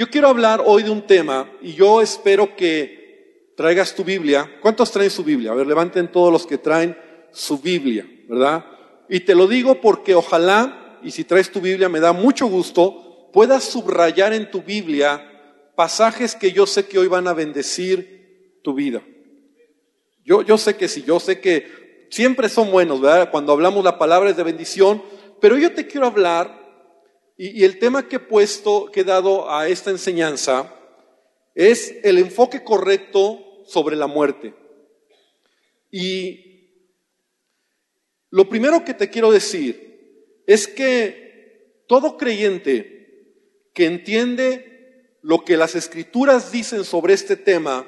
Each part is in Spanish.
Yo quiero hablar hoy de un tema y yo espero que traigas tu Biblia. ¿Cuántos traen su Biblia? A ver, levanten todos los que traen su Biblia, ¿verdad? Y te lo digo porque ojalá, y si traes tu Biblia me da mucho gusto, puedas subrayar en tu Biblia pasajes que yo sé que hoy van a bendecir tu vida. Yo, yo sé que sí, yo sé que siempre son buenos, ¿verdad? Cuando hablamos la palabra es de bendición, pero yo te quiero hablar y, el tema que he puesto, que he dado a esta enseñanza, es el enfoque correcto sobre la muerte. Y lo primero que te quiero decir es que todo creyente que entiende lo que las escrituras dicen sobre este tema,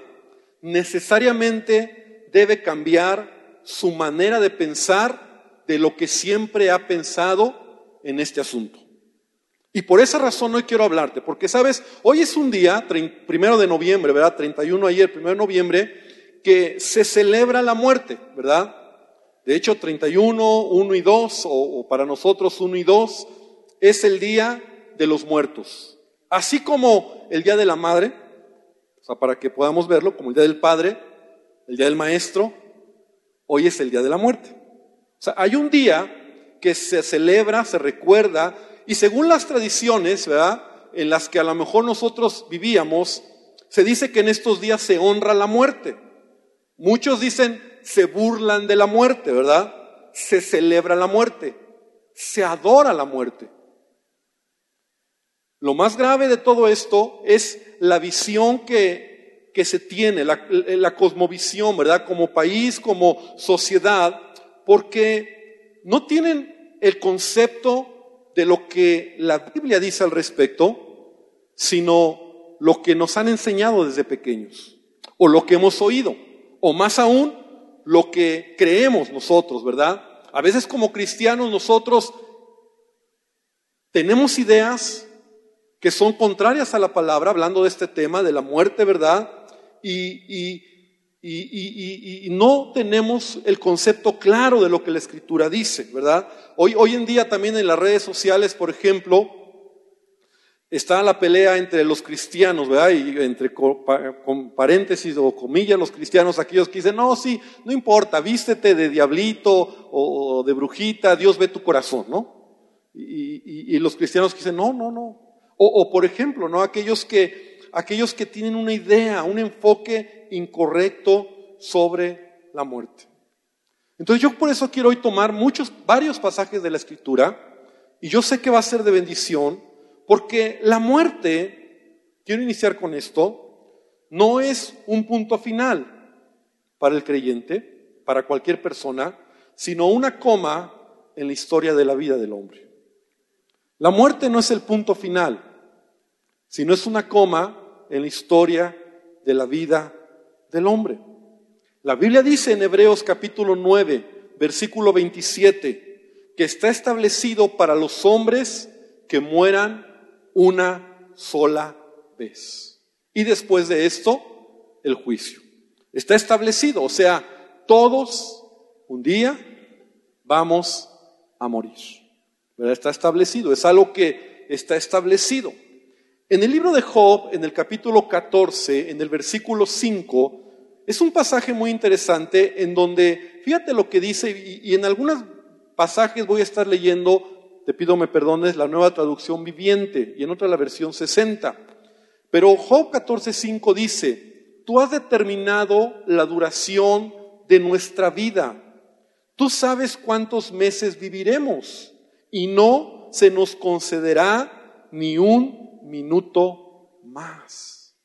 necesariamente debe cambiar su manera de pensar de lo que siempre ha pensado en este asunto. Y por esa razón hoy quiero hablarte, porque sabes, hoy es un día, primero de noviembre, ¿verdad? 31 ayer, primero de noviembre, que se celebra la muerte, ¿verdad? De hecho, 31, 1 y 2, o, para nosotros 1 y 2, es el día de los muertos. Así como el día de la madre, o sea, para que podamos verlo, como el día del padre, el día del maestro, hoy es el día de la muerte. O sea, hay un día que se celebra, se recuerda, y según las tradiciones, ¿verdad? En las que a lo mejor nosotros vivíamos, se dice que en estos días se honra la muerte. Muchos dicen se burlan de la muerte, ¿verdad? Se celebra la muerte, se adora la muerte. Lo más grave de todo esto es la visión que, que se tiene, la, la cosmovisión, ¿verdad? Como país, como sociedad, porque no tienen el concepto de lo que la Biblia dice al respecto, sino lo que nos han enseñado desde pequeños, o lo que hemos oído, o más aún, lo que creemos nosotros, ¿verdad? A veces como cristianos nosotros tenemos ideas que son contrarias a la palabra, hablando de este tema, de la muerte, ¿verdad? Y, y, y, no tenemos el concepto claro de lo que la escritura dice, ¿verdad? Hoy, en día también en las redes sociales, por ejemplo, está la pelea entre los cristianos, ¿verdad? Y entre paréntesis o comillas los cristianos, aquellos que dicen, no, sí, no importa, vístete de diablito o de brujita, Dios ve tu corazón, ¿no? Y, los cristianos dicen, no, no, no. O, o por ejemplo, ¿no? Aquellos que aquellos que tienen una idea, un enfoque incorrecto sobre la muerte. Entonces yo por eso quiero hoy tomar muchos, varios pasajes de la escritura y yo sé que va a ser de bendición porque la muerte, quiero iniciar con esto, no es un punto final para el creyente, para cualquier persona, sino una coma en la historia de la vida del hombre. La muerte no es el punto final, sino es una coma en la historia de la vida del hombre. La Biblia dice en Hebreos capítulo 9, versículo 27, que está establecido para los hombres que mueran una sola vez. Y después de esto, el juicio. Está establecido, o sea, todos un día vamos a morir. Está establecido, es algo que está establecido. En el libro de Job, en el capítulo 14, en el versículo 5, es un pasaje muy interesante en donde, fíjate lo que dice, y, en algunos pasajes voy a estar leyendo, te pido me perdones, la nueva traducción viviente, y en otra la versión 60. Pero Job 14.5 dice, tú has determinado la duración de nuestra vida. Tú sabes cuántos meses viviremos y no se nos concederá ni un minuto más.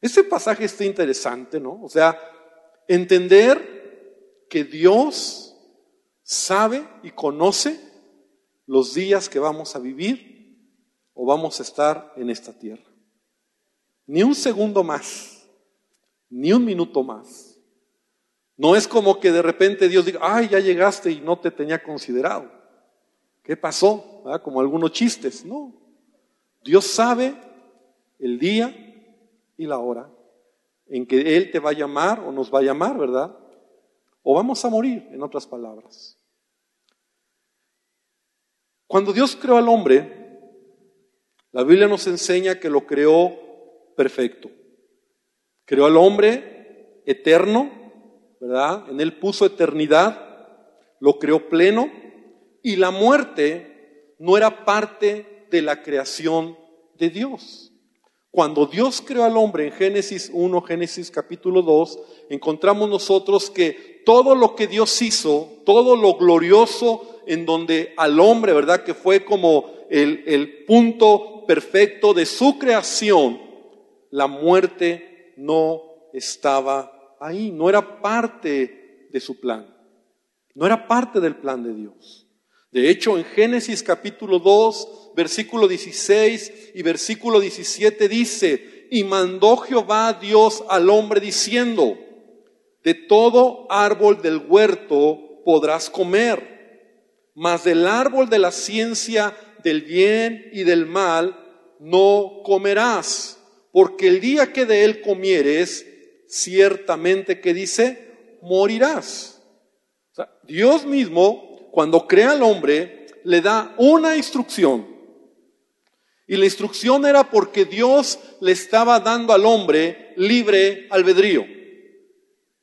Este pasaje está interesante, ¿no? O sea, entender que Dios sabe y conoce los días que vamos a vivir o vamos a estar en esta tierra. Ni un segundo más, ni un minuto más. No es como que de repente Dios diga, ay, ya llegaste y no te tenía considerado. ¿Qué pasó? Como algunos chistes, ¿no? Dios sabe el día y la hora en que Él te va a llamar o nos va a llamar, ¿verdad? O vamos a morir, en otras palabras. Cuando Dios creó al hombre, La Biblia nos enseña que lo creó perfecto. Creó al hombre eterno, ¿verdad? En él puso eternidad, lo creó pleno y la muerte no era parte de la creación de Dios. Cuando Dios creó al hombre en Génesis 1, Génesis capítulo 2, encontramos nosotros que todo lo que Dios hizo, todo lo glorioso en donde al hombre, ¿verdad? Que fue como el, el punto perfecto de su creación, la muerte no estaba ahí, no era parte de su plan, no era parte del plan de Dios. De hecho, en Génesis capítulo 2, versículo 16 y versículo 17 dice, y mandó Jehová Dios al hombre diciendo, de todo árbol del huerto podrás comer, mas del árbol de la ciencia del bien y del mal no comerás, porque el día que de él comieres, ciertamente que dice, morirás. Dios mismo, cuando crea al hombre, le da una instrucción. Y la instrucción era porque Dios le estaba dando al hombre libre albedrío.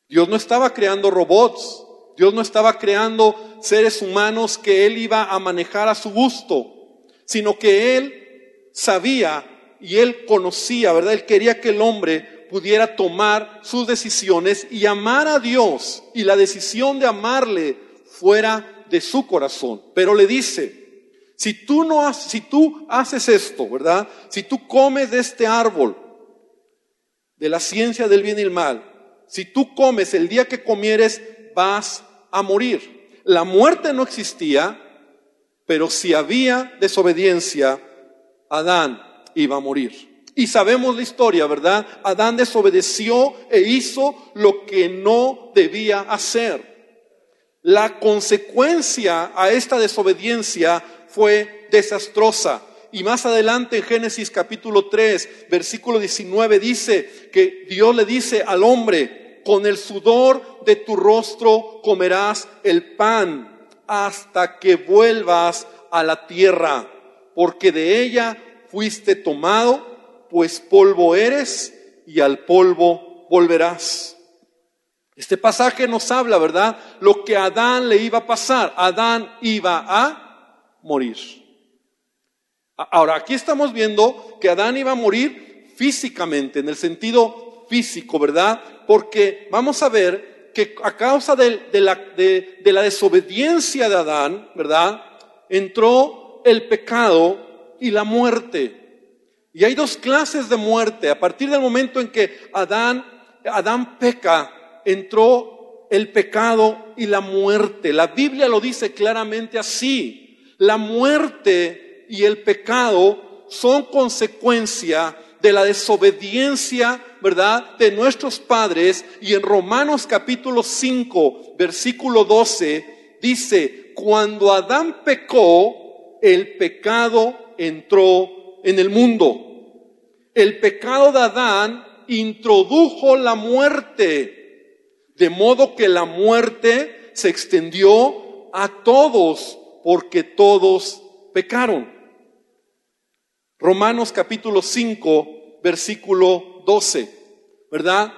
Dios no estaba creando robots, Dios no estaba creando seres humanos que Él iba a manejar a su gusto, sino que Él sabía y Él conocía, ¿verdad? Él quería que el hombre pudiera tomar sus decisiones y amar a Dios y la decisión de amarle fuera de su corazón. Pero le dice, si tú no haces, si tú haces esto, ¿verdad? Si tú comes de este árbol de la ciencia del bien y el mal, si tú comes el día que comieres, vas a morir. La muerte no existía, pero si había desobediencia, Adán iba a morir. Y sabemos la historia, ¿verdad? Adán desobedeció e hizo lo que no debía hacer. La consecuencia a esta desobediencia fue desastrosa. Y más adelante en Génesis capítulo 3, versículo 19 dice que Dios le dice al hombre, con el sudor de tu rostro comerás el pan hasta que vuelvas a la tierra, porque de ella fuiste tomado, pues polvo eres y al polvo volverás. Este pasaje nos habla, ¿verdad? Lo que a Adán le iba a pasar. Adán iba a morir. Ahora, aquí estamos viendo que Adán iba a morir físicamente, en el sentido físico, ¿verdad? Porque vamos a ver que a causa de, la, de, la, desobediencia de Adán, ¿verdad? Entró el pecado y la muerte. Y hay dos clases de muerte. A partir del momento en que Adán, Adán peca, entró el pecado y la muerte. La Biblia lo dice claramente así. La muerte y el pecado son consecuencia de la desobediencia, ¿verdad?, de nuestros padres. Y en Romanos capítulo 5, versículo 12, dice, cuando Adán pecó, el pecado entró en el mundo. El pecado de Adán introdujo la muerte, de modo que la muerte se extendió a todos, porque todos pecaron. Romanos capítulo 5, versículo 12, ¿verdad?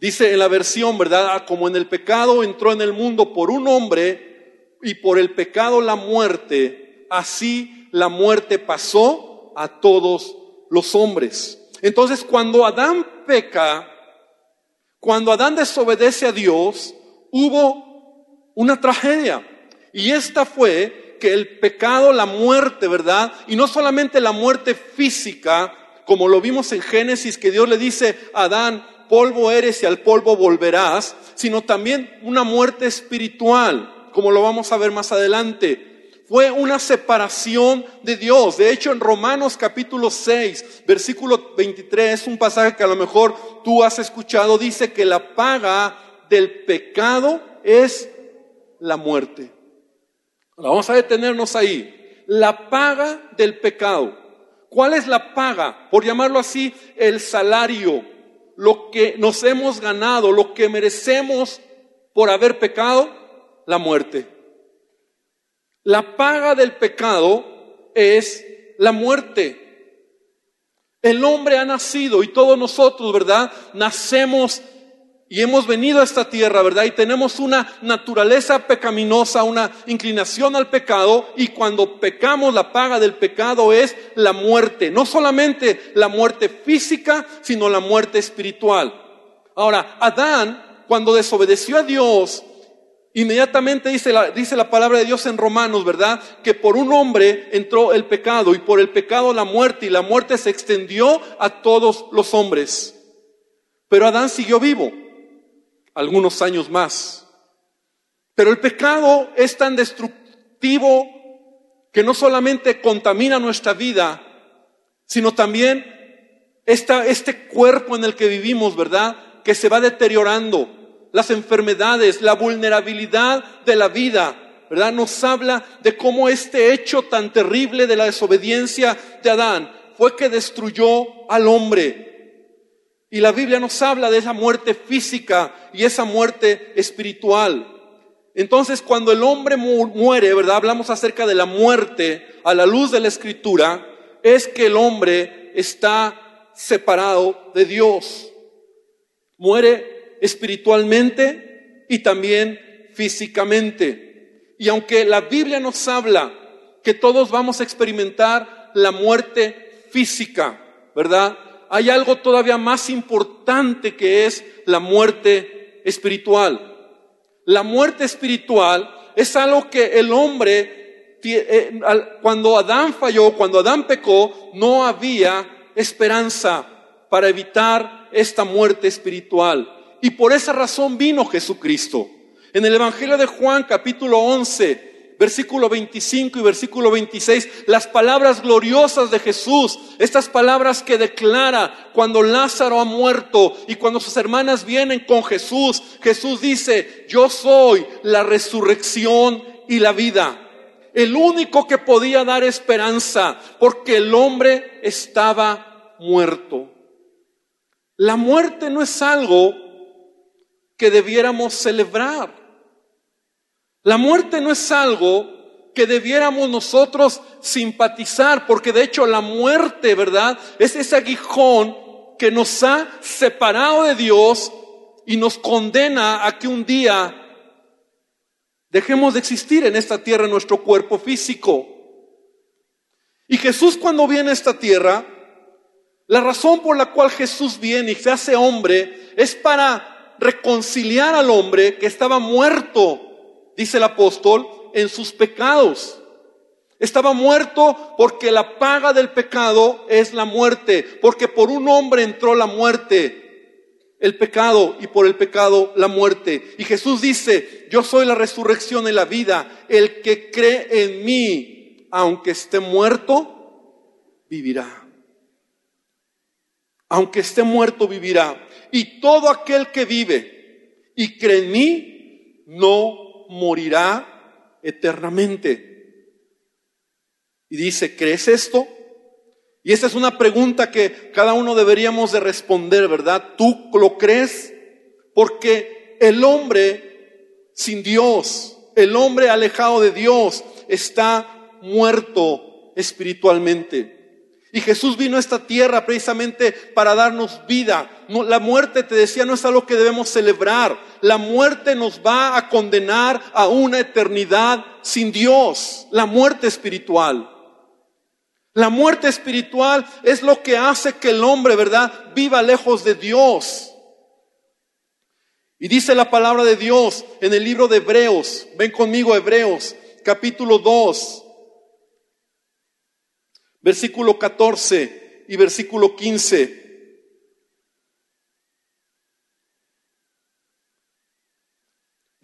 Dice en la versión, ¿verdad? Ah, como en el pecado entró en el mundo por un hombre y por el pecado la muerte, así la muerte pasó a todos los hombres. Entonces cuando Adán peca, cuando Adán desobedece a Dios, hubo una tragedia. Y esta fue que el pecado, la muerte, ¿verdad? Y no solamente la muerte física, como lo vimos en Génesis, que Dios le dice a Adán, polvo eres y al polvo volverás, sino también una muerte espiritual, como lo vamos a ver más adelante. Fue una separación de Dios. De hecho, en Romanos capítulo 6, versículo 23, es un pasaje que a lo mejor tú has escuchado, dice que la paga del pecado es la muerte. Vamos a detenernos ahí. La paga del pecado. ¿Cuál es la paga? Por llamarlo así, el salario, lo que nos hemos ganado, lo que merecemos por haber pecado, la muerte. La paga del pecado es la muerte. El hombre ha nacido y todos nosotros, ¿verdad? Nacemos y hemos venido a esta tierra, ¿verdad? Y tenemos una naturaleza pecaminosa, una inclinación al pecado, y cuando pecamos la paga del pecado es la muerte, no solamente la muerte física, sino la muerte espiritual. Ahora, Adán, cuando desobedeció a Dios, inmediatamente dice la, dice la palabra de Dios en Romanos, ¿verdad? Que por un hombre entró el pecado y por el pecado la muerte y la muerte se extendió a todos los hombres. Pero Adán siguió vivo algunos años más. Pero el pecado es tan destructivo que no solamente contamina nuestra vida, sino también esta, este cuerpo en el que vivimos, ¿verdad? Que se va deteriorando. Las enfermedades, la vulnerabilidad de la vida, ¿verdad? Nos habla de cómo este hecho tan terrible de la desobediencia de Adán fue que destruyó al hombre. Y la Biblia nos habla de esa muerte física y esa muerte espiritual. Entonces, cuando el hombre muere, ¿verdad? Hablamos acerca de la muerte a la luz de la escritura, es que el hombre está separado de Dios. Muere espiritualmente y también físicamente. Y aunque la Biblia nos habla que todos vamos a experimentar la muerte física, ¿verdad? hay algo todavía más importante que es la muerte espiritual. La muerte espiritual es algo que el hombre, eh, cuando Adán falló, cuando Adán pecó, no había esperanza para evitar esta muerte espiritual. Y por esa razón vino Jesucristo. En el Evangelio de Juan capítulo 11, versículo 25 y versículo 26, las palabras gloriosas de Jesús, estas palabras que declara cuando Lázaro ha muerto y cuando sus hermanas vienen con Jesús, Jesús dice, yo soy la resurrección y la vida. El único que podía dar esperanza, porque el hombre estaba muerto. La muerte no es algo que debiéramos celebrar. La muerte no es algo que debiéramos nosotros simpatizar, porque de hecho la muerte, ¿verdad? Es ese aguijón que nos ha separado de Dios y nos condena a que un día dejemos de existir en esta tierra, en nuestro cuerpo físico. Y Jesús cuando viene a esta tierra, la razón por la cual Jesús viene y se hace hombre es para reconciliar al hombre que estaba muerto dice el apóstol, en sus pecados. Estaba muerto porque la paga del pecado es la muerte, porque por un hombre entró la muerte, el pecado, y por el pecado la muerte. Y Jesús dice, yo soy la resurrección y la vida, el que cree en mí, aunque esté muerto, vivirá. Aunque esté muerto, vivirá. Y todo aquel que vive y cree en mí, no morirá eternamente. Y dice, ¿crees esto? Y esta es una pregunta que cada uno deberíamos de responder, ¿verdad? ¿Tú lo crees? Porque el hombre sin Dios, el hombre alejado de Dios, está muerto espiritualmente. Y Jesús vino a esta tierra precisamente para darnos vida. La muerte, te decía, no es algo que debemos celebrar. La muerte nos va a condenar a una eternidad sin Dios. La muerte espiritual. La muerte espiritual es lo que hace que el hombre, ¿verdad?, viva lejos de Dios. Y dice la palabra de Dios en el libro de Hebreos, ven conmigo Hebreos, capítulo 2, versículo 14 y versículo 15.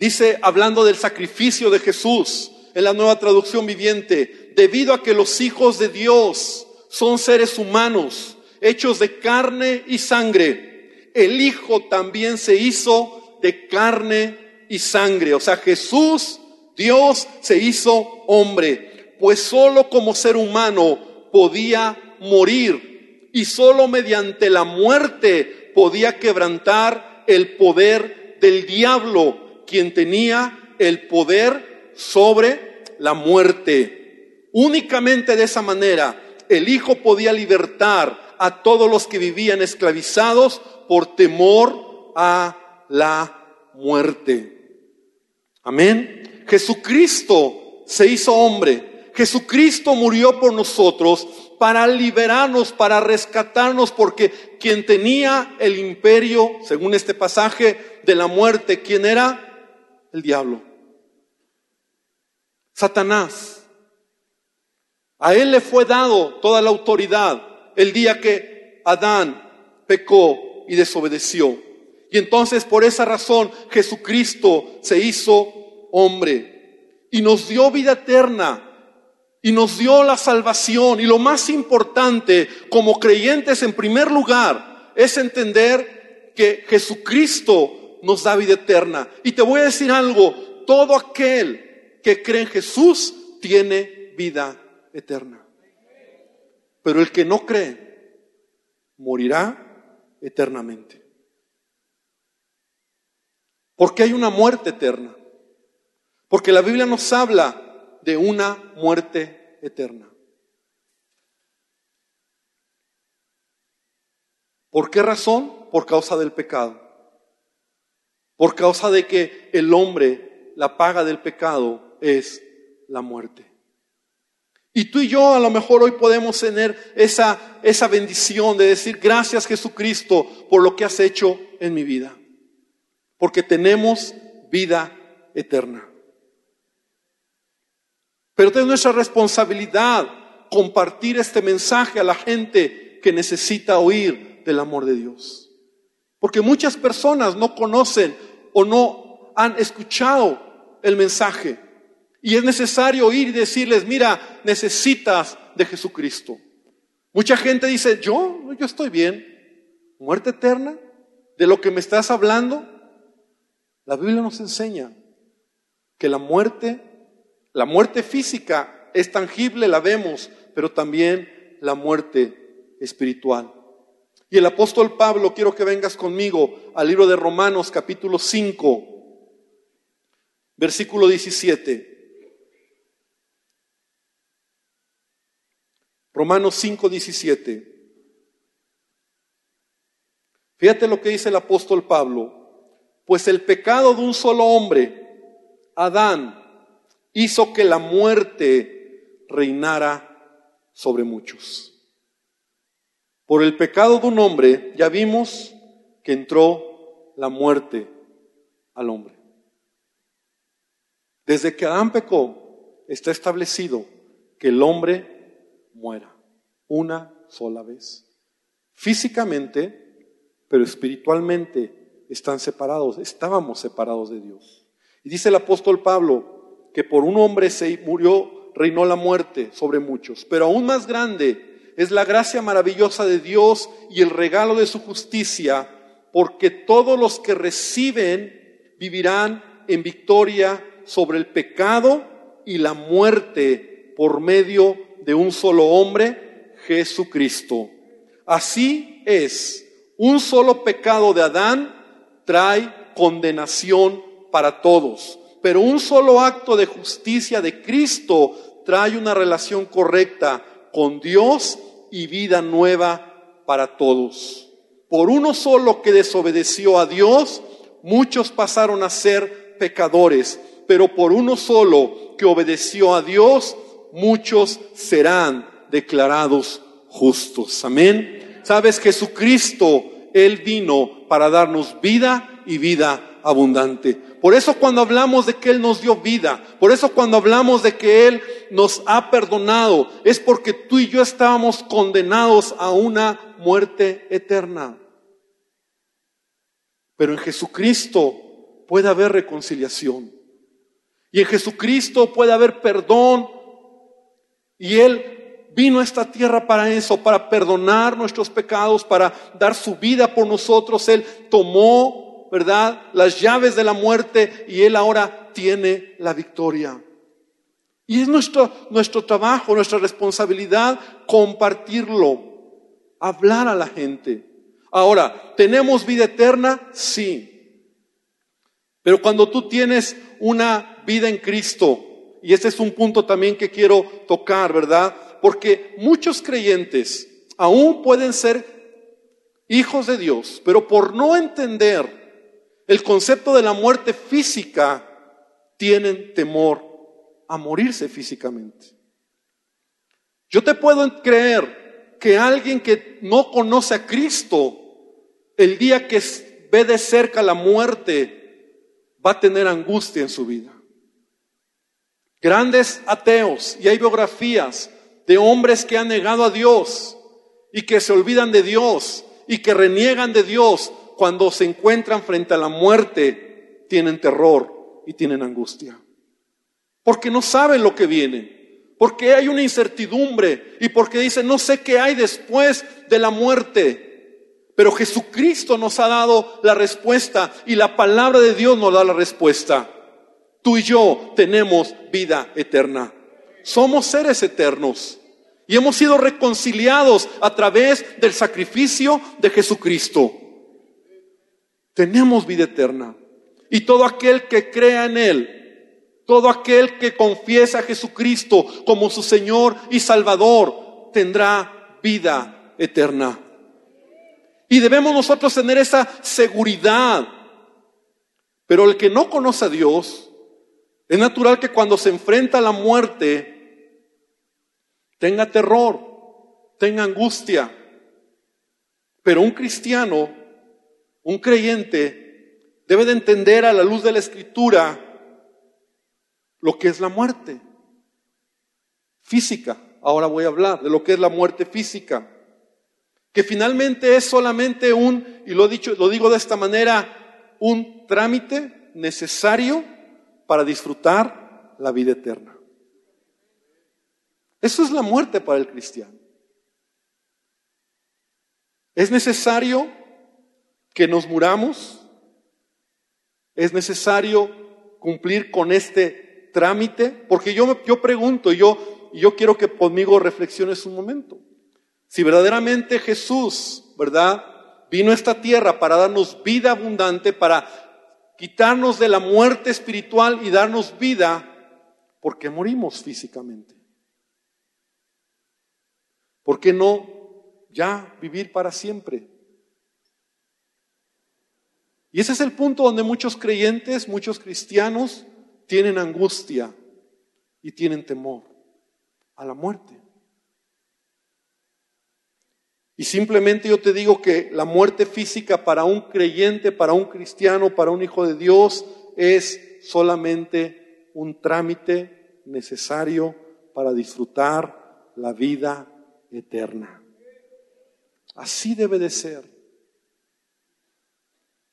Dice, hablando del sacrificio de Jesús en la nueva traducción viviente, debido a que los hijos de Dios son seres humanos, hechos de carne y sangre, el Hijo también se hizo de carne y sangre. O sea, Jesús, Dios, se hizo hombre, pues solo como ser humano podía morir y solo mediante la muerte podía quebrantar el poder del diablo, quien tenía el poder sobre la muerte. Únicamente de esa manera el Hijo podía libertar a todos los que vivían esclavizados por temor a la muerte. Amén. Jesucristo se hizo hombre. Jesucristo murió por nosotros para liberarnos, para rescatarnos, porque quien tenía el imperio, según este pasaje, de la muerte, ¿quién era? El diablo. Satanás. A él le fue dado toda la autoridad el día que Adán pecó y desobedeció. Y entonces por esa razón Jesucristo se hizo hombre y nos dio vida eterna y nos dio la salvación. Y lo más importante como creyentes en primer lugar es entender que Jesucristo nos da vida eterna. Y te voy a decir algo, todo aquel que cree en Jesús tiene vida eterna. Pero el que no cree morirá eternamente. Porque hay una muerte eterna. Porque la Biblia nos habla de una muerte eterna. ¿Por qué razón? Por causa del pecado. Por causa de que el hombre, la paga del pecado es la muerte. Y tú y yo a lo mejor hoy podemos tener esa, esa bendición de decir gracias Jesucristo por lo que has hecho en mi vida. Porque tenemos vida eterna. Pero es nuestra responsabilidad compartir este mensaje a la gente que necesita oír del amor de Dios. Porque muchas personas no conocen o no han escuchado el mensaje. Y es necesario oír y decirles, mira, necesitas de Jesucristo. Mucha gente dice, yo, yo estoy bien. Muerte eterna, de lo que me estás hablando. La Biblia nos enseña que la muerte la muerte física es tangible, la vemos, pero también la muerte espiritual. Y el apóstol Pablo, quiero que vengas conmigo al libro de Romanos capítulo 5, versículo 17. Romanos 5, 17. Fíjate lo que dice el apóstol Pablo. Pues el pecado de un solo hombre, Adán, hizo que la muerte reinara sobre muchos. Por el pecado de un hombre ya vimos que entró la muerte al hombre. Desde que Adán pecó, está establecido que el hombre muera una sola vez. Físicamente, pero espiritualmente están separados, estábamos separados de Dios. Y dice el apóstol Pablo, que por un hombre se murió, reinó la muerte sobre muchos. Pero aún más grande es la gracia maravillosa de Dios y el regalo de su justicia, porque todos los que reciben vivirán en victoria sobre el pecado y la muerte por medio de un solo hombre, Jesucristo. Así es, un solo pecado de Adán trae condenación para todos pero un solo acto de justicia de Cristo trae una relación correcta con Dios y vida nueva para todos. Por uno solo que desobedeció a Dios, muchos pasaron a ser pecadores, pero por uno solo que obedeció a Dios, muchos serán declarados justos. Amén. Sabes, Jesucristo, Él vino para darnos vida y vida abundante. Por eso cuando hablamos de que Él nos dio vida, por eso cuando hablamos de que Él nos ha perdonado, es porque tú y yo estábamos condenados a una muerte eterna. Pero en Jesucristo puede haber reconciliación. Y en Jesucristo puede haber perdón. Y Él vino a esta tierra para eso, para perdonar nuestros pecados, para dar su vida por nosotros. Él tomó ¿verdad? Las llaves de la muerte y Él ahora tiene la victoria. Y es nuestro, nuestro trabajo, nuestra responsabilidad compartirlo, hablar a la gente. Ahora, ¿tenemos vida eterna? Sí. Pero cuando tú tienes una vida en Cristo, y este es un punto también que quiero tocar, ¿verdad? Porque muchos creyentes aún pueden ser hijos de Dios, pero por no entender el concepto de la muerte física, tienen temor a morirse físicamente. Yo te puedo creer que alguien que no conoce a Cristo, el día que ve de cerca la muerte, va a tener angustia en su vida. Grandes ateos, y hay biografías de hombres que han negado a Dios y que se olvidan de Dios y que reniegan de Dios cuando se encuentran frente a la muerte, tienen terror y tienen angustia. Porque no saben lo que viene, porque hay una incertidumbre y porque dicen, no sé qué hay después de la muerte. Pero Jesucristo nos ha dado la respuesta y la palabra de Dios nos da la respuesta. Tú y yo tenemos vida eterna. Somos seres eternos y hemos sido reconciliados a través del sacrificio de Jesucristo. Tenemos vida eterna. Y todo aquel que crea en Él, todo aquel que confiesa a Jesucristo como su Señor y Salvador, tendrá vida eterna. Y debemos nosotros tener esa seguridad. Pero el que no conoce a Dios, es natural que cuando se enfrenta a la muerte tenga terror, tenga angustia. Pero un cristiano, un creyente, debe de entender a la luz de la escritura lo que es la muerte física. Ahora voy a hablar de lo que es la muerte física, que finalmente es solamente un, y lo, he dicho, lo digo de esta manera, un trámite necesario para disfrutar la vida eterna. Eso es la muerte para el cristiano. Es necesario que nos muramos. Es necesario cumplir con este trámite. Porque yo, yo pregunto, yo, yo quiero que conmigo reflexiones un momento. Si verdaderamente Jesús, ¿verdad? Vino a esta tierra para darnos vida abundante, para quitarnos de la muerte espiritual y darnos vida porque morimos físicamente. ¿Por qué no ya vivir para siempre? Y ese es el punto donde muchos creyentes, muchos cristianos tienen angustia y tienen temor a la muerte. Y simplemente yo te digo que la muerte física para un creyente, para un cristiano, para un hijo de Dios, es solamente un trámite necesario para disfrutar la vida eterna. Así debe de ser.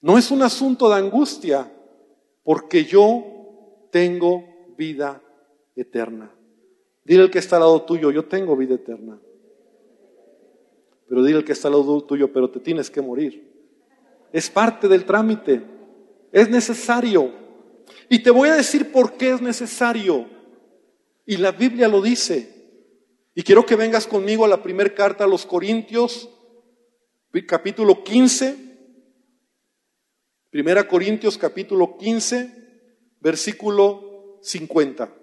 No es un asunto de angustia, porque yo tengo vida eterna. Dile al que está al lado tuyo, yo tengo vida eterna. Pero dile que está al lado tuyo, pero te tienes que morir. Es parte del trámite. Es necesario. Y te voy a decir por qué es necesario. Y la Biblia lo dice. Y quiero que vengas conmigo a la primera carta a los Corintios, capítulo 15. Primera Corintios, capítulo 15, versículo 50.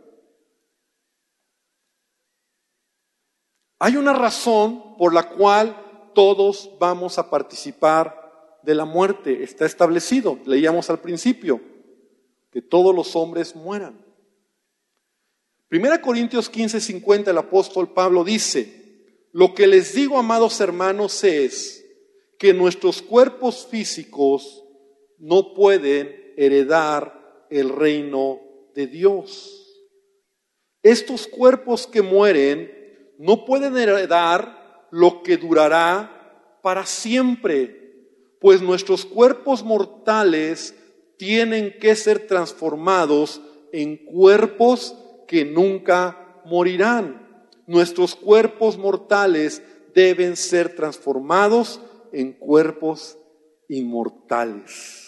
Hay una razón por la cual todos vamos a participar de la muerte. Está establecido, leíamos al principio, que todos los hombres mueran. Primera Corintios 15, 50, el apóstol Pablo dice, lo que les digo, amados hermanos, es que nuestros cuerpos físicos no pueden heredar el reino de Dios. Estos cuerpos que mueren no pueden heredar lo que durará para siempre, pues nuestros cuerpos mortales tienen que ser transformados en cuerpos que nunca morirán. Nuestros cuerpos mortales deben ser transformados en cuerpos inmortales.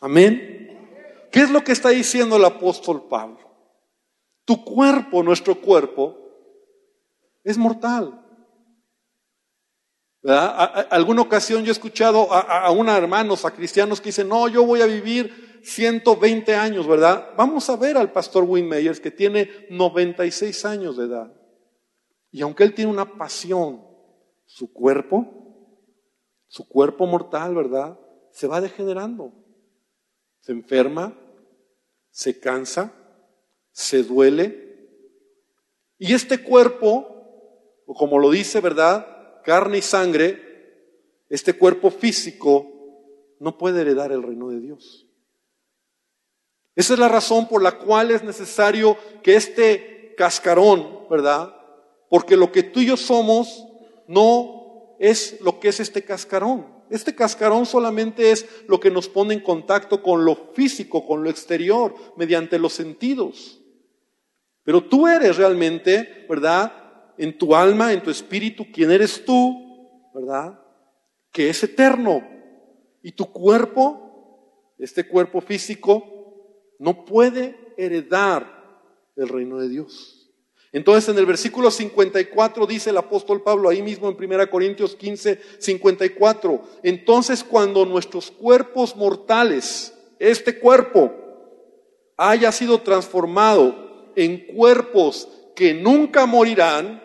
Amén. ¿Qué es lo que está diciendo el apóstol Pablo? Tu cuerpo, nuestro cuerpo, es mortal. alguna ocasión yo he escuchado a, a unos hermanos, a cristianos que dicen, no, yo voy a vivir 120 años, ¿verdad? Vamos a ver al pastor Win Meyers que tiene 96 años de edad. Y aunque él tiene una pasión su cuerpo, su cuerpo mortal, ¿verdad? Se va degenerando. Se enferma, se cansa, se duele. Y este cuerpo, o como lo dice, ¿verdad? Carne y sangre, este cuerpo físico no puede heredar el reino de Dios. Esa es la razón por la cual es necesario que este cascarón, ¿verdad? Porque lo que tú y yo somos no es lo que es este cascarón. Este cascarón solamente es lo que nos pone en contacto con lo físico, con lo exterior, mediante los sentidos. Pero tú eres realmente, ¿verdad? En tu alma, en tu espíritu, ¿quién eres tú? ¿Verdad? Que es eterno. Y tu cuerpo, este cuerpo físico, no puede heredar el reino de Dios. Entonces en el versículo 54 dice el apóstol Pablo, ahí mismo en 1 Corintios 15, 54, entonces cuando nuestros cuerpos mortales, este cuerpo, haya sido transformado en cuerpos que nunca morirán,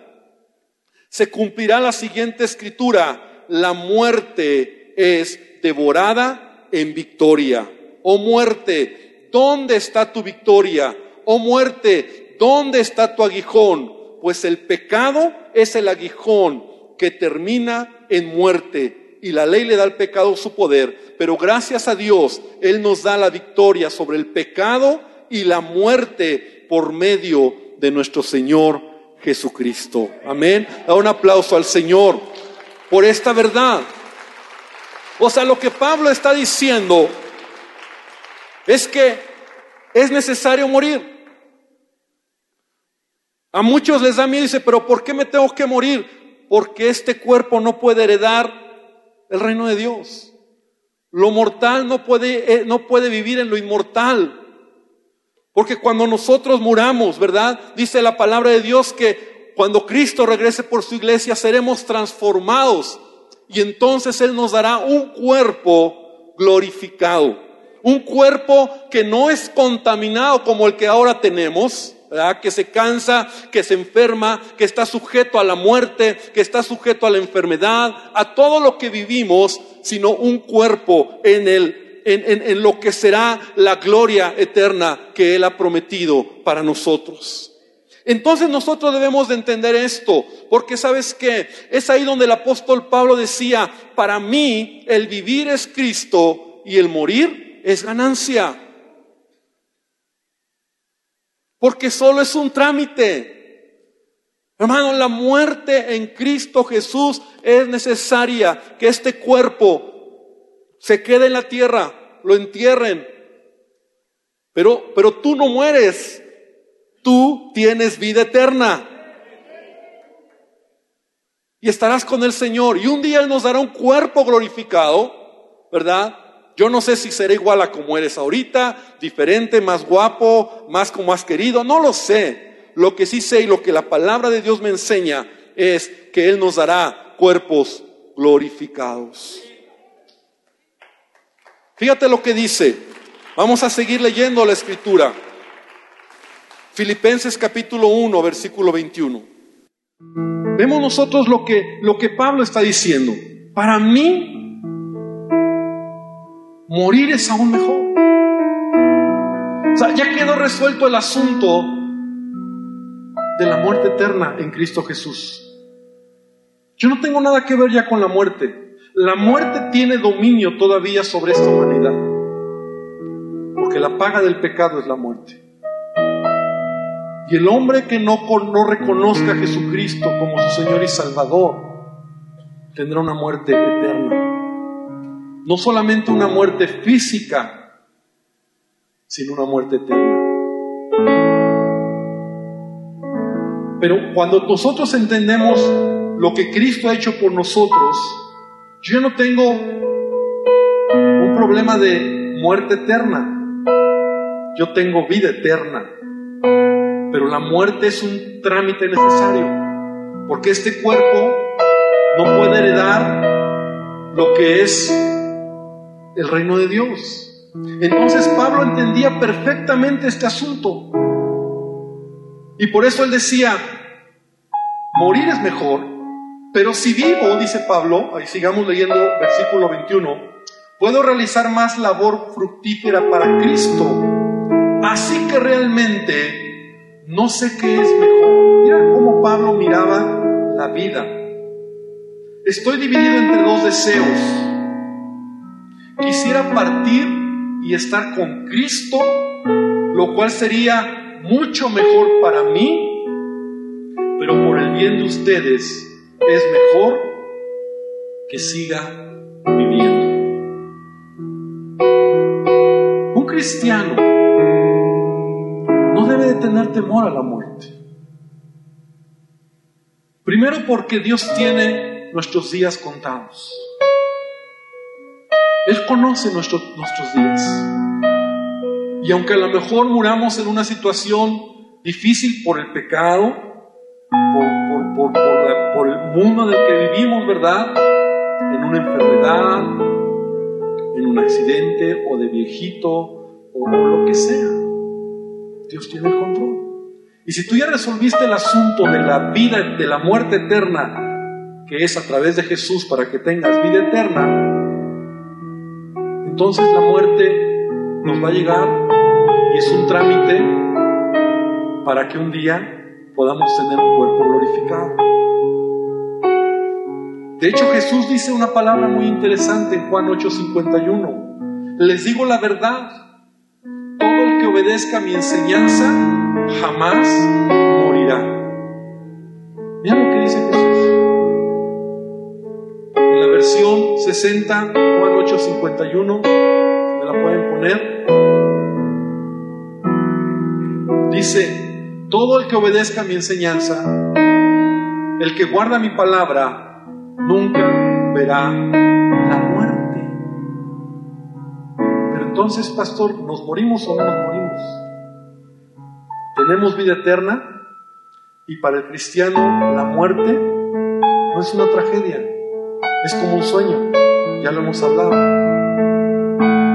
se cumplirá la siguiente escritura, la muerte es devorada en victoria. Oh muerte, ¿dónde está tu victoria? Oh muerte, ¿dónde está tu aguijón? Pues el pecado es el aguijón que termina en muerte y la ley le da al pecado su poder, pero gracias a Dios Él nos da la victoria sobre el pecado y la muerte por medio de nuestro Señor Jesucristo. Amén. Da un aplauso al Señor por esta verdad. O sea, lo que Pablo está diciendo es que es necesario morir. A muchos les da miedo y dice, pero ¿por qué me tengo que morir? Porque este cuerpo no puede heredar el reino de Dios. Lo mortal no puede, eh, no puede vivir en lo inmortal. Porque cuando nosotros muramos, ¿verdad? Dice la palabra de Dios que cuando Cristo regrese por su iglesia seremos transformados y entonces Él nos dará un cuerpo glorificado. Un cuerpo que no es contaminado como el que ahora tenemos, que se cansa, que se enferma, que está sujeto a la muerte, que está sujeto a la enfermedad, a todo lo que vivimos, sino un cuerpo en, el, en, en lo que será la gloria eterna que Él ha prometido para nosotros. Entonces nosotros debemos de entender esto, porque sabes que es ahí donde el apóstol Pablo decía, para mí el vivir es Cristo y el morir es ganancia porque solo es un trámite. Hermano, la muerte en Cristo Jesús es necesaria, que este cuerpo se quede en la tierra, lo entierren. Pero, pero tú no mueres, tú tienes vida eterna. Y estarás con el Señor. Y un día Él nos dará un cuerpo glorificado, ¿verdad? Yo no sé si será igual a como eres ahorita, diferente, más guapo, más como has querido, no lo sé. Lo que sí sé y lo que la palabra de Dios me enseña es que Él nos dará cuerpos glorificados. Fíjate lo que dice. Vamos a seguir leyendo la escritura. Filipenses capítulo 1, versículo 21. Vemos nosotros lo que, lo que Pablo está diciendo. Para mí morir es aún mejor. O sea, ya quedó resuelto el asunto de la muerte eterna en Cristo Jesús. Yo no tengo nada que ver ya con la muerte. La muerte tiene dominio todavía sobre esta humanidad. Porque la paga del pecado es la muerte. Y el hombre que no, no reconozca a Jesucristo como su Señor y Salvador tendrá una muerte eterna. No solamente una muerte física, sino una muerte eterna. Pero cuando nosotros entendemos lo que Cristo ha hecho por nosotros, yo no tengo un problema de muerte eterna. Yo tengo vida eterna. Pero la muerte es un trámite necesario. Porque este cuerpo no puede heredar lo que es el reino de Dios. Entonces Pablo entendía perfectamente este asunto. Y por eso él decía, morir es mejor Pero si vivo, dice Pablo, ahí sigamos leyendo versículo 21, puedo realizar más labor fructífera para Cristo. Así que realmente no sé qué es mejor. Mira cómo Pablo miraba la vida. Estoy dividido entre dos deseos. Quisiera partir y estar con Cristo, lo cual sería mucho mejor para mí, pero por el bien de ustedes es mejor que siga viviendo. Un cristiano no debe de tener temor a la muerte. Primero porque Dios tiene nuestros días contados. Él conoce nuestros, nuestros días. Y aunque a lo mejor muramos en una situación difícil por el pecado, por, por, el mundo en el que vivimos, ¿verdad? En una enfermedad, en un accidente o de viejito o lo que sea. Dios tiene el control. Y si tú ya resolviste el asunto de la vida, de la muerte eterna, que es a través de Jesús para que tengas vida eterna, entonces la muerte nos va a llegar y es un trámite para que un día podamos tener un cuerpo glorificado. De hecho, Jesús dice una palabra muy interesante en Juan 8:51. Les digo la verdad, todo el que obedezca mi enseñanza jamás morirá. 8.60, Juan 8.51, me la pueden poner. Dice, todo el que obedezca mi enseñanza, el que guarda mi palabra, nunca verá la muerte. Pero entonces, pastor, ¿nos morimos o no nos morimos? Tenemos vida eterna y para el cristiano la muerte no es una tragedia, es como un sueño ya lo hemos hablado.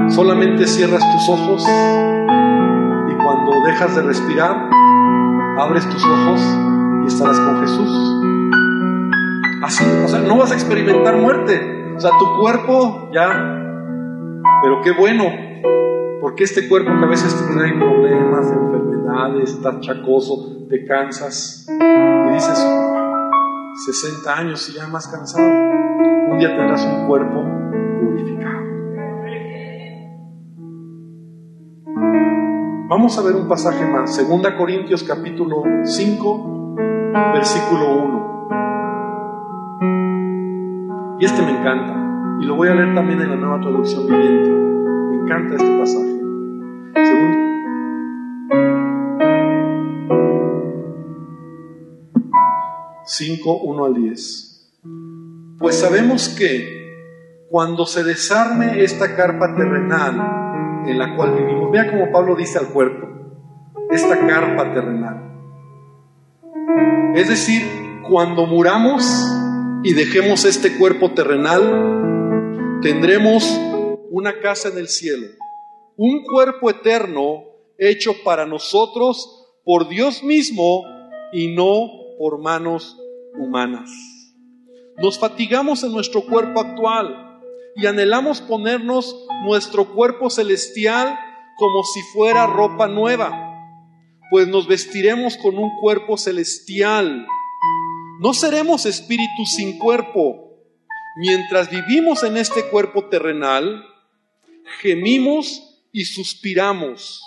Solamente cierras tus ojos y cuando dejas de respirar, abres tus ojos y estarás con Jesús. Así, o sea, no vas a experimentar muerte. O sea, tu cuerpo ya, pero qué bueno, porque este cuerpo que a veces trae problemas, enfermedades, está chacoso, te cansas y dices, 60 años y ya más cansado. Un día tendrás un cuerpo Vamos a ver un pasaje más, 2 Corintios capítulo 5, versículo 1. Y este me encanta, y lo voy a leer también en la nueva traducción viviente. Me encanta este pasaje. Segundo, 5, 1 al 10. Pues sabemos que cuando se desarme esta carpa terrenal, en la cual vivimos. Vea como Pablo dice al cuerpo, esta carpa terrenal. Es decir, cuando muramos y dejemos este cuerpo terrenal, tendremos una casa en el cielo, un cuerpo eterno hecho para nosotros por Dios mismo y no por manos humanas. Nos fatigamos en nuestro cuerpo actual y anhelamos ponernos nuestro cuerpo celestial como si fuera ropa nueva, pues nos vestiremos con un cuerpo celestial. No seremos espíritus sin cuerpo. Mientras vivimos en este cuerpo terrenal, gemimos y suspiramos,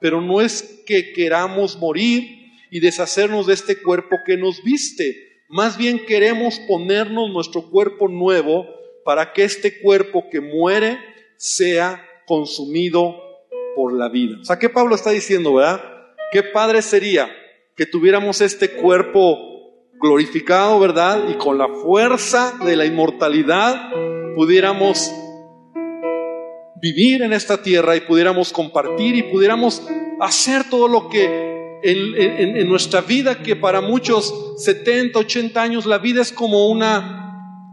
pero no es que queramos morir y deshacernos de este cuerpo que nos viste, más bien queremos ponernos nuestro cuerpo nuevo para que este cuerpo que muere sea consumido por la vida. O sea, ¿qué Pablo está diciendo, verdad? Qué padre sería que tuviéramos este cuerpo glorificado, ¿verdad? Y con la fuerza de la inmortalidad pudiéramos vivir en esta tierra y pudiéramos compartir y pudiéramos hacer todo lo que en, en, nuestra vida, que para muchos 70, 80 años la vida es como una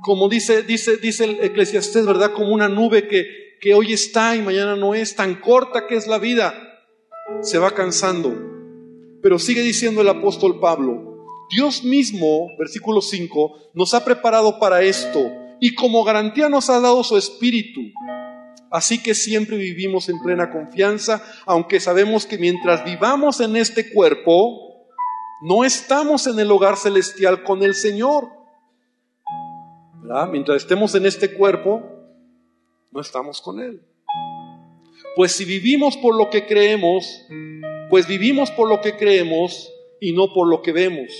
como dice, dice, dice el eclesiastés, ¿verdad? Como una nube que, que hoy está y mañana no es, tan corta que es la vida, se va cansando. Pero sigue diciendo el apóstol Pablo, Dios mismo, versículo 5, nos ha preparado para esto y como garantía nos ha dado su espíritu. Así que siempre vivimos en plena confianza, aunque sabemos que mientras vivamos en este cuerpo, no estamos en el hogar celestial con el Señor. Mientras estemos en este cuerpo, no estamos con Él. Pues si vivimos por lo que creemos, pues vivimos por lo que creemos y no por lo que vemos.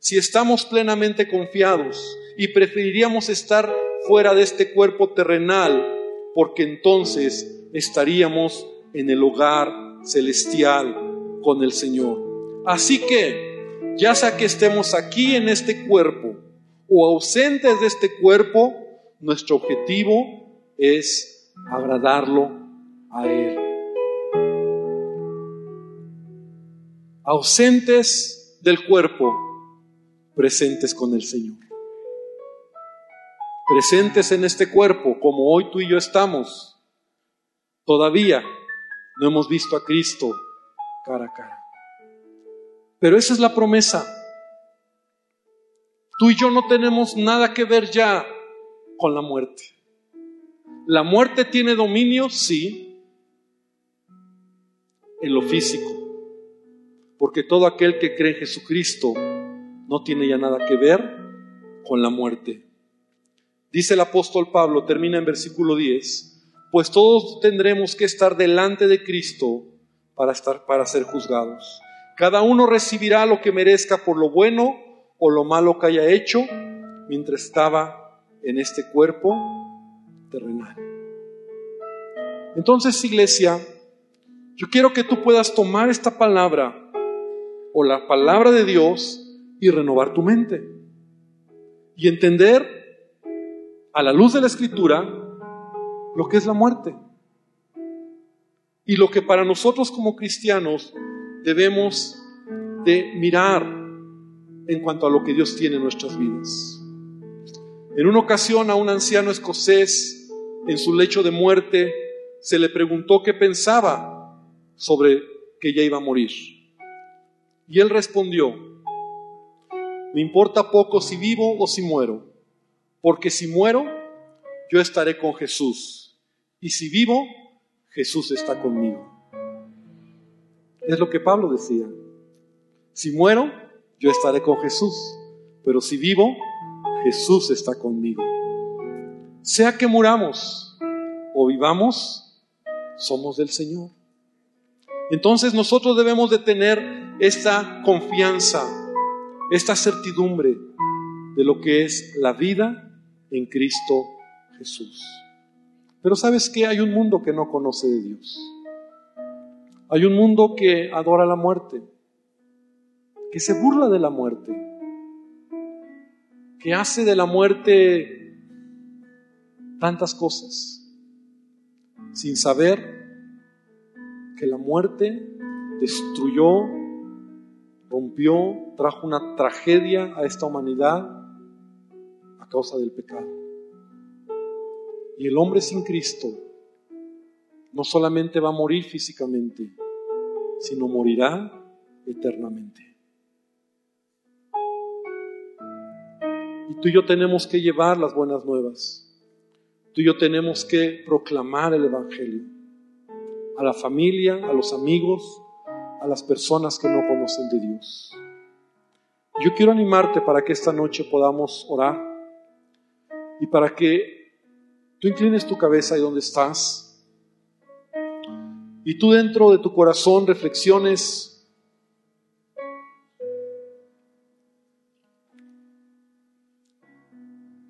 Si estamos plenamente confiados y preferiríamos estar fuera de este cuerpo terrenal, porque entonces estaríamos en el hogar celestial con el Señor. Así que, ya sea que estemos aquí en este cuerpo o ausentes de este cuerpo, nuestro objetivo es agradarlo a Él. Ausentes del cuerpo, presentes con el Señor. Presentes en este cuerpo, como hoy tú y yo estamos. Todavía no hemos visto a Cristo cara a cara. Pero esa es la promesa. Tú y yo no tenemos nada que ver ya con la muerte. La muerte tiene dominio, sí, en lo físico, porque todo aquel que cree en Jesucristo no tiene ya nada que ver con la muerte. Dice el apóstol Pablo, termina en versículo 10, pues todos tendremos que estar delante de Cristo para estar para ser juzgados. Cada uno recibirá lo que merezca por lo bueno o lo malo que haya hecho mientras estaba en este cuerpo terrenal. Entonces, iglesia, yo quiero que tú puedas tomar esta palabra o la palabra de Dios y renovar tu mente y entender a la luz de la escritura lo que es la muerte y lo que para nosotros como cristianos debemos de mirar en cuanto a lo que Dios tiene en nuestras vidas. En una ocasión a un anciano escocés en su lecho de muerte se le preguntó qué pensaba sobre que ya iba a morir. Y él respondió, me importa poco si vivo o si muero, porque si muero, yo estaré con Jesús, y si vivo, Jesús está conmigo. Es lo que Pablo decía. Si muero, yo estaré con Jesús. Pero si vivo, Jesús está conmigo. Sea que muramos o vivamos, somos del Señor. Entonces nosotros debemos de tener esta confianza, esta certidumbre de lo que es la vida en Cristo Jesús. Pero sabes que hay un mundo que no conoce de Dios. Hay un mundo que adora la muerte que se burla de la muerte, que hace de la muerte tantas cosas, sin saber que la muerte destruyó, rompió, trajo una tragedia a esta humanidad a causa del pecado. Y el hombre sin Cristo no solamente va a morir físicamente, sino morirá eternamente. Y tú y yo tenemos que llevar las buenas nuevas. Tú y yo tenemos que proclamar el Evangelio a la familia, a los amigos, a las personas que no conocen de Dios. Yo quiero animarte para que esta noche podamos orar y para que tú inclines tu cabeza ahí donde estás y tú dentro de tu corazón reflexiones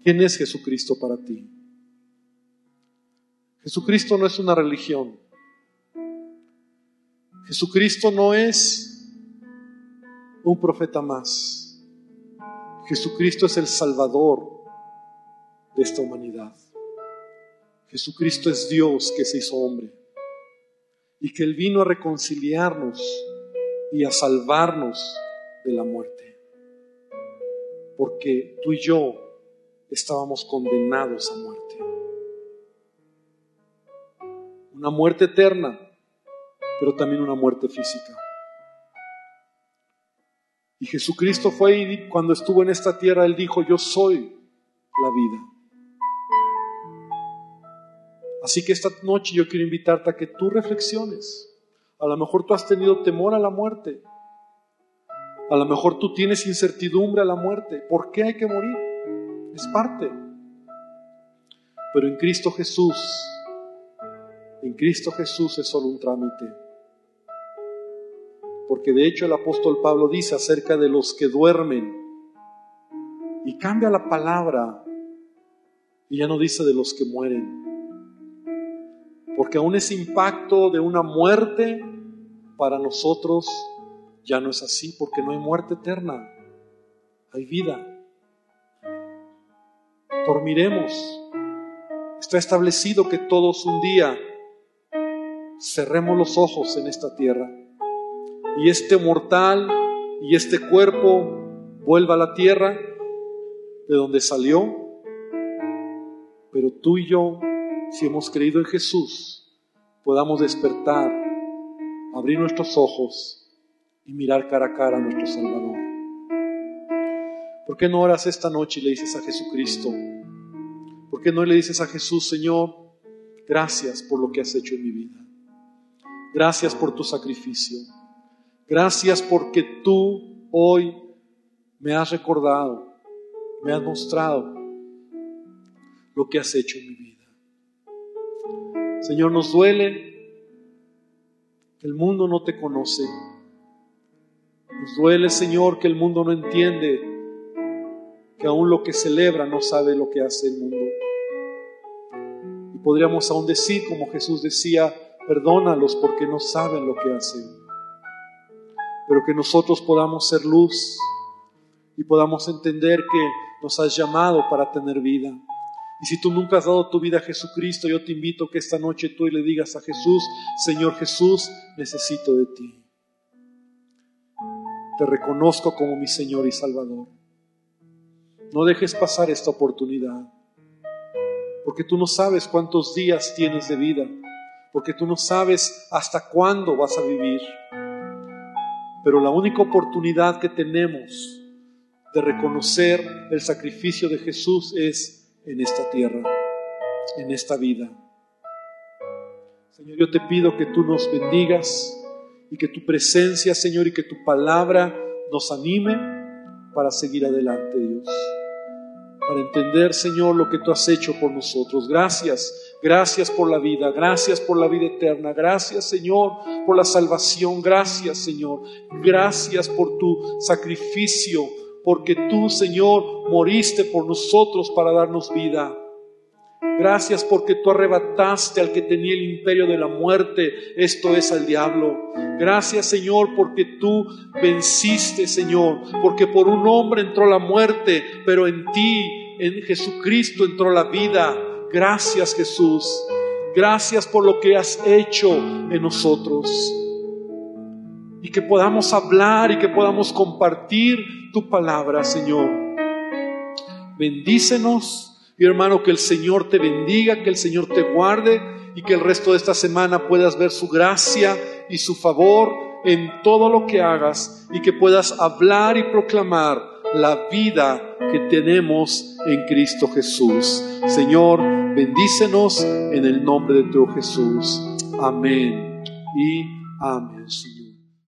¿Quién es Jesucristo para ti? Jesucristo no es una religión. Jesucristo no es un profeta más. Jesucristo es el Salvador de esta humanidad. Jesucristo es Dios que se hizo hombre y que Él vino a reconciliarnos y a salvarnos de la muerte. Porque tú y yo estábamos condenados a muerte. Una muerte eterna, pero también una muerte física. Y Jesucristo fue y cuando estuvo en esta tierra, Él dijo, yo soy la vida. Así que esta noche yo quiero invitarte a que tú reflexiones. A lo mejor tú has tenido temor a la muerte. A lo mejor tú tienes incertidumbre a la muerte. ¿Por qué hay que morir? Es parte. Pero en Cristo Jesús, en Cristo Jesús es solo un trámite. Porque de hecho el apóstol Pablo dice acerca de los que duermen y cambia la palabra y ya no dice de los que mueren. Porque aún ese impacto de una muerte para nosotros ya no es así, porque no hay muerte eterna, hay vida. Dormiremos. Está establecido que todos un día cerremos los ojos en esta tierra y este mortal y este cuerpo vuelva a la tierra de donde salió, pero tú y yo, si hemos creído en Jesús, podamos despertar, abrir nuestros ojos y mirar cara a cara a nuestro Salvador. ¿Por qué no oras esta noche y le dices a Jesucristo? ¿Por qué no le dices a Jesús, Señor, gracias por lo que has hecho en mi vida? Gracias por tu sacrificio. Gracias porque tú hoy me has recordado, me has mostrado lo que has hecho en mi vida. Señor, nos duele que el mundo no te conoce. Nos duele, Señor, que el mundo no entiende, que aún lo que celebra no sabe lo que hace el mundo. Y podríamos aún decir, como Jesús decía, perdónalos porque no saben lo que hacen pero que nosotros podamos ser luz y podamos entender que nos has llamado para tener vida. Y si tú nunca has dado tu vida a Jesucristo, yo te invito que esta noche tú le digas a Jesús, Señor Jesús, necesito de ti. Te reconozco como mi Señor y Salvador. No dejes pasar esta oportunidad, porque tú no sabes cuántos días tienes de vida, porque tú no sabes hasta cuándo vas a vivir. Pero la única oportunidad que tenemos de reconocer el sacrificio de Jesús es en esta tierra, en esta vida. Señor, yo te pido que tú nos bendigas y que tu presencia, Señor, y que tu palabra nos anime para seguir adelante, Dios para entender, Señor, lo que tú has hecho por nosotros. Gracias, gracias por la vida, gracias por la vida eterna, gracias, Señor, por la salvación, gracias, Señor, gracias por tu sacrificio, porque tú, Señor, moriste por nosotros para darnos vida. Gracias porque tú arrebataste al que tenía el imperio de la muerte, esto es al diablo. Gracias Señor porque tú venciste Señor, porque por un hombre entró la muerte, pero en ti, en Jesucristo entró la vida. Gracias Jesús. Gracias por lo que has hecho en nosotros. Y que podamos hablar y que podamos compartir tu palabra, Señor. Bendícenos mi hermano, que el Señor te bendiga, que el Señor te guarde y que el resto de esta semana puedas ver su gracia y su favor en todo lo que hagas y que puedas hablar y proclamar la vida que tenemos en Cristo Jesús. Señor, bendícenos en el nombre de tu Jesús. Amén y amén.